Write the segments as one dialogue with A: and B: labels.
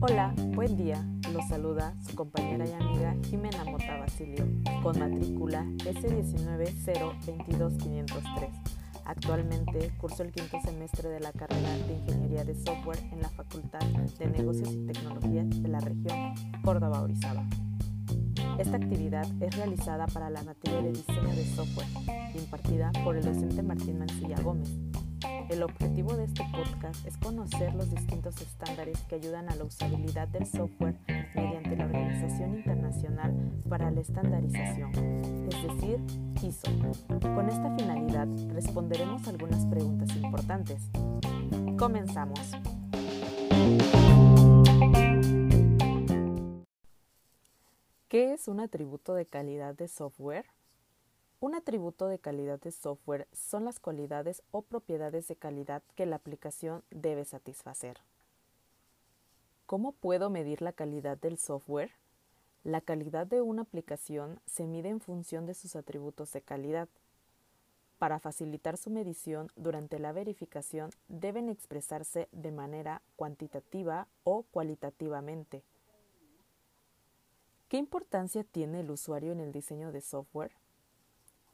A: Hola, buen día. Los saluda su compañera y amiga Jimena Mota Basilio, con matrícula S1902253. Actualmente curso el quinto semestre de la carrera de Ingeniería de Software en la Facultad de Negocios y Tecnologías de la región Córdoba-Orizaba. Esta actividad es realizada para la materia de diseño de software, impartida por el docente Martín Mancilla Gómez. El objetivo de este podcast es conocer los distintos estándares que ayudan a la usabilidad del software mediante la Organización Internacional para la Estandarización, es decir, ISO. Con esta finalidad responderemos algunas preguntas importantes. Comenzamos. ¿Qué es un atributo de calidad de software? Un atributo de calidad de software son las cualidades o propiedades de calidad que la aplicación debe satisfacer. ¿Cómo puedo medir la calidad del software? La calidad de una aplicación se mide en función de sus atributos de calidad. Para facilitar su medición durante la verificación deben expresarse de manera cuantitativa o cualitativamente. ¿Qué importancia tiene el usuario en el diseño de software?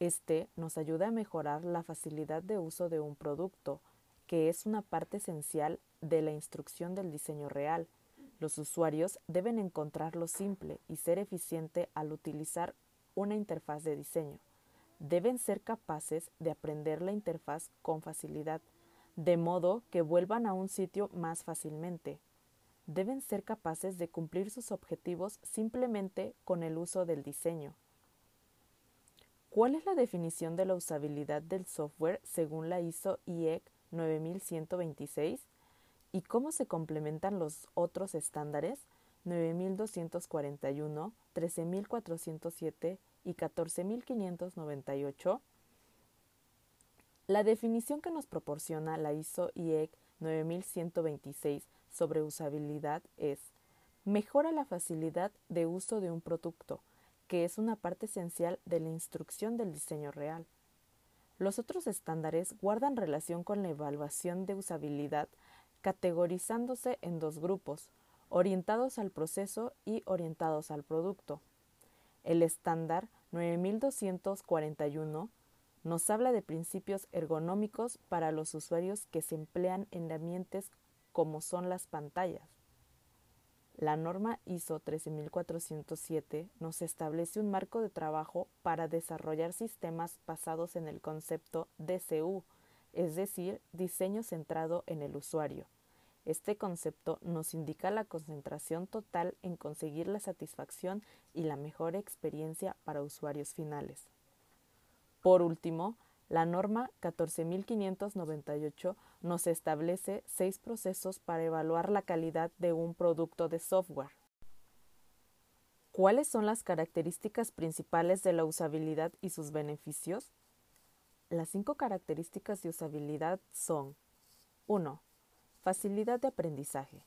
A: Este nos ayuda a mejorar la facilidad de uso de un producto, que es una parte esencial de la instrucción del diseño real. Los usuarios deben encontrarlo simple y ser eficiente al utilizar una interfaz de diseño. Deben ser capaces de aprender la interfaz con facilidad, de modo que vuelvan a un sitio más fácilmente deben ser capaces de cumplir sus objetivos simplemente con el uso del diseño. ¿Cuál es la definición de la usabilidad del software según la ISO IEC 9126? ¿Y cómo se complementan los otros estándares 9241, 13407 y 14598? La definición que nos proporciona la ISO IEC 9126 sobre usabilidad es mejora la facilidad de uso de un producto, que es una parte esencial de la instrucción del diseño real. Los otros estándares guardan relación con la evaluación de usabilidad, categorizándose en dos grupos, orientados al proceso y orientados al producto. El estándar 9241 nos habla de principios ergonómicos para los usuarios que se emplean en ambientes como son las pantallas. La norma ISO 13407 nos establece un marco de trabajo para desarrollar sistemas basados en el concepto DCU, es decir, diseño centrado en el usuario. Este concepto nos indica la concentración total en conseguir la satisfacción y la mejor experiencia para usuarios finales. Por último, la norma 14598 nos establece seis procesos para evaluar la calidad de un producto de software. ¿Cuáles son las características principales de la usabilidad y sus beneficios? Las cinco características de usabilidad son 1. Facilidad de aprendizaje.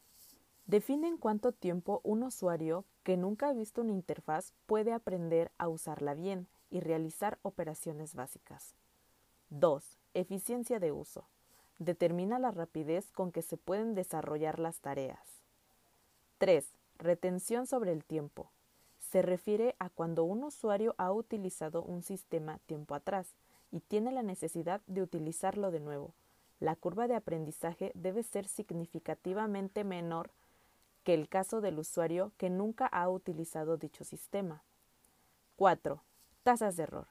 A: Define en cuánto tiempo un usuario que nunca ha visto una interfaz puede aprender a usarla bien y realizar operaciones básicas. 2. Eficiencia de uso. Determina la rapidez con que se pueden desarrollar las tareas. 3. Retención sobre el tiempo. Se refiere a cuando un usuario ha utilizado un sistema tiempo atrás y tiene la necesidad de utilizarlo de nuevo. La curva de aprendizaje debe ser significativamente menor que el caso del usuario que nunca ha utilizado dicho sistema. 4. Tasas de error.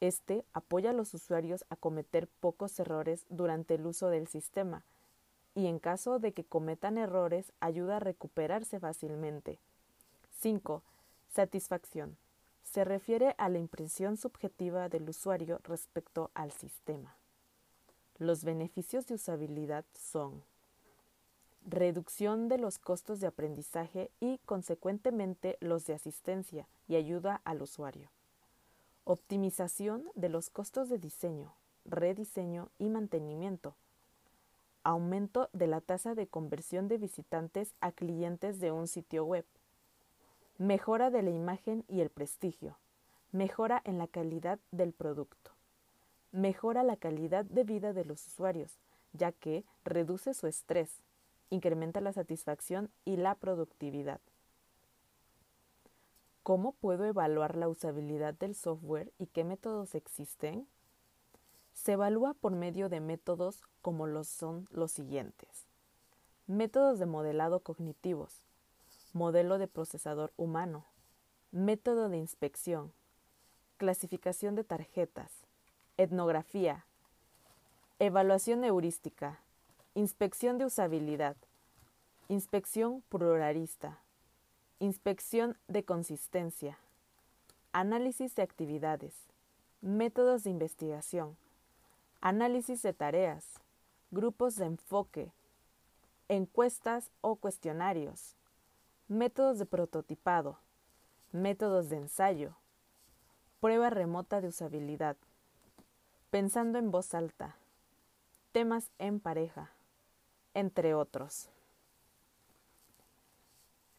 A: Este apoya a los usuarios a cometer pocos errores durante el uso del sistema y en caso de que cometan errores ayuda a recuperarse fácilmente. 5. Satisfacción. Se refiere a la impresión subjetiva del usuario respecto al sistema. Los beneficios de usabilidad son reducción de los costos de aprendizaje y, consecuentemente, los de asistencia y ayuda al usuario optimización de los costos de diseño, rediseño y mantenimiento, aumento de la tasa de conversión de visitantes a clientes de un sitio web, mejora de la imagen y el prestigio, mejora en la calidad del producto, mejora la calidad de vida de los usuarios, ya que reduce su estrés, incrementa la satisfacción y la productividad. ¿Cómo puedo evaluar la usabilidad del software y qué métodos existen? Se evalúa por medio de métodos como los son los siguientes. Métodos de modelado cognitivos, modelo de procesador humano, método de inspección, clasificación de tarjetas, etnografía, evaluación heurística, inspección de usabilidad, inspección pluralista, inspección de consistencia, análisis de actividades, métodos de investigación, análisis de tareas, grupos de enfoque, encuestas o cuestionarios, métodos de prototipado, métodos de ensayo, prueba remota de usabilidad, pensando en voz alta, temas en pareja, entre otros.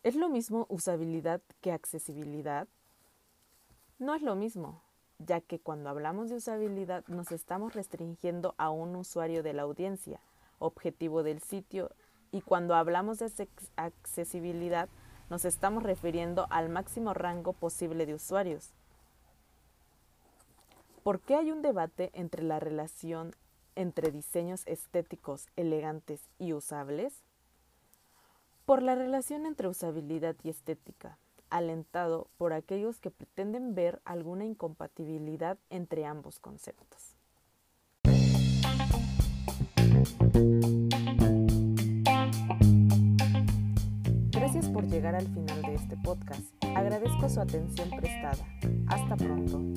A: ¿Es lo mismo usabilidad que accesibilidad? No es lo mismo, ya que cuando hablamos de usabilidad nos estamos restringiendo a un usuario de la audiencia, objetivo del sitio, y cuando hablamos de accesibilidad nos estamos refiriendo al máximo rango posible de usuarios. ¿Por qué hay un debate entre la relación entre diseños estéticos, elegantes y usables? Por la relación entre usabilidad y estética, alentado por aquellos que pretenden ver alguna incompatibilidad entre ambos conceptos. Gracias por llegar al final de este podcast. Agradezco su atención prestada. Hasta pronto.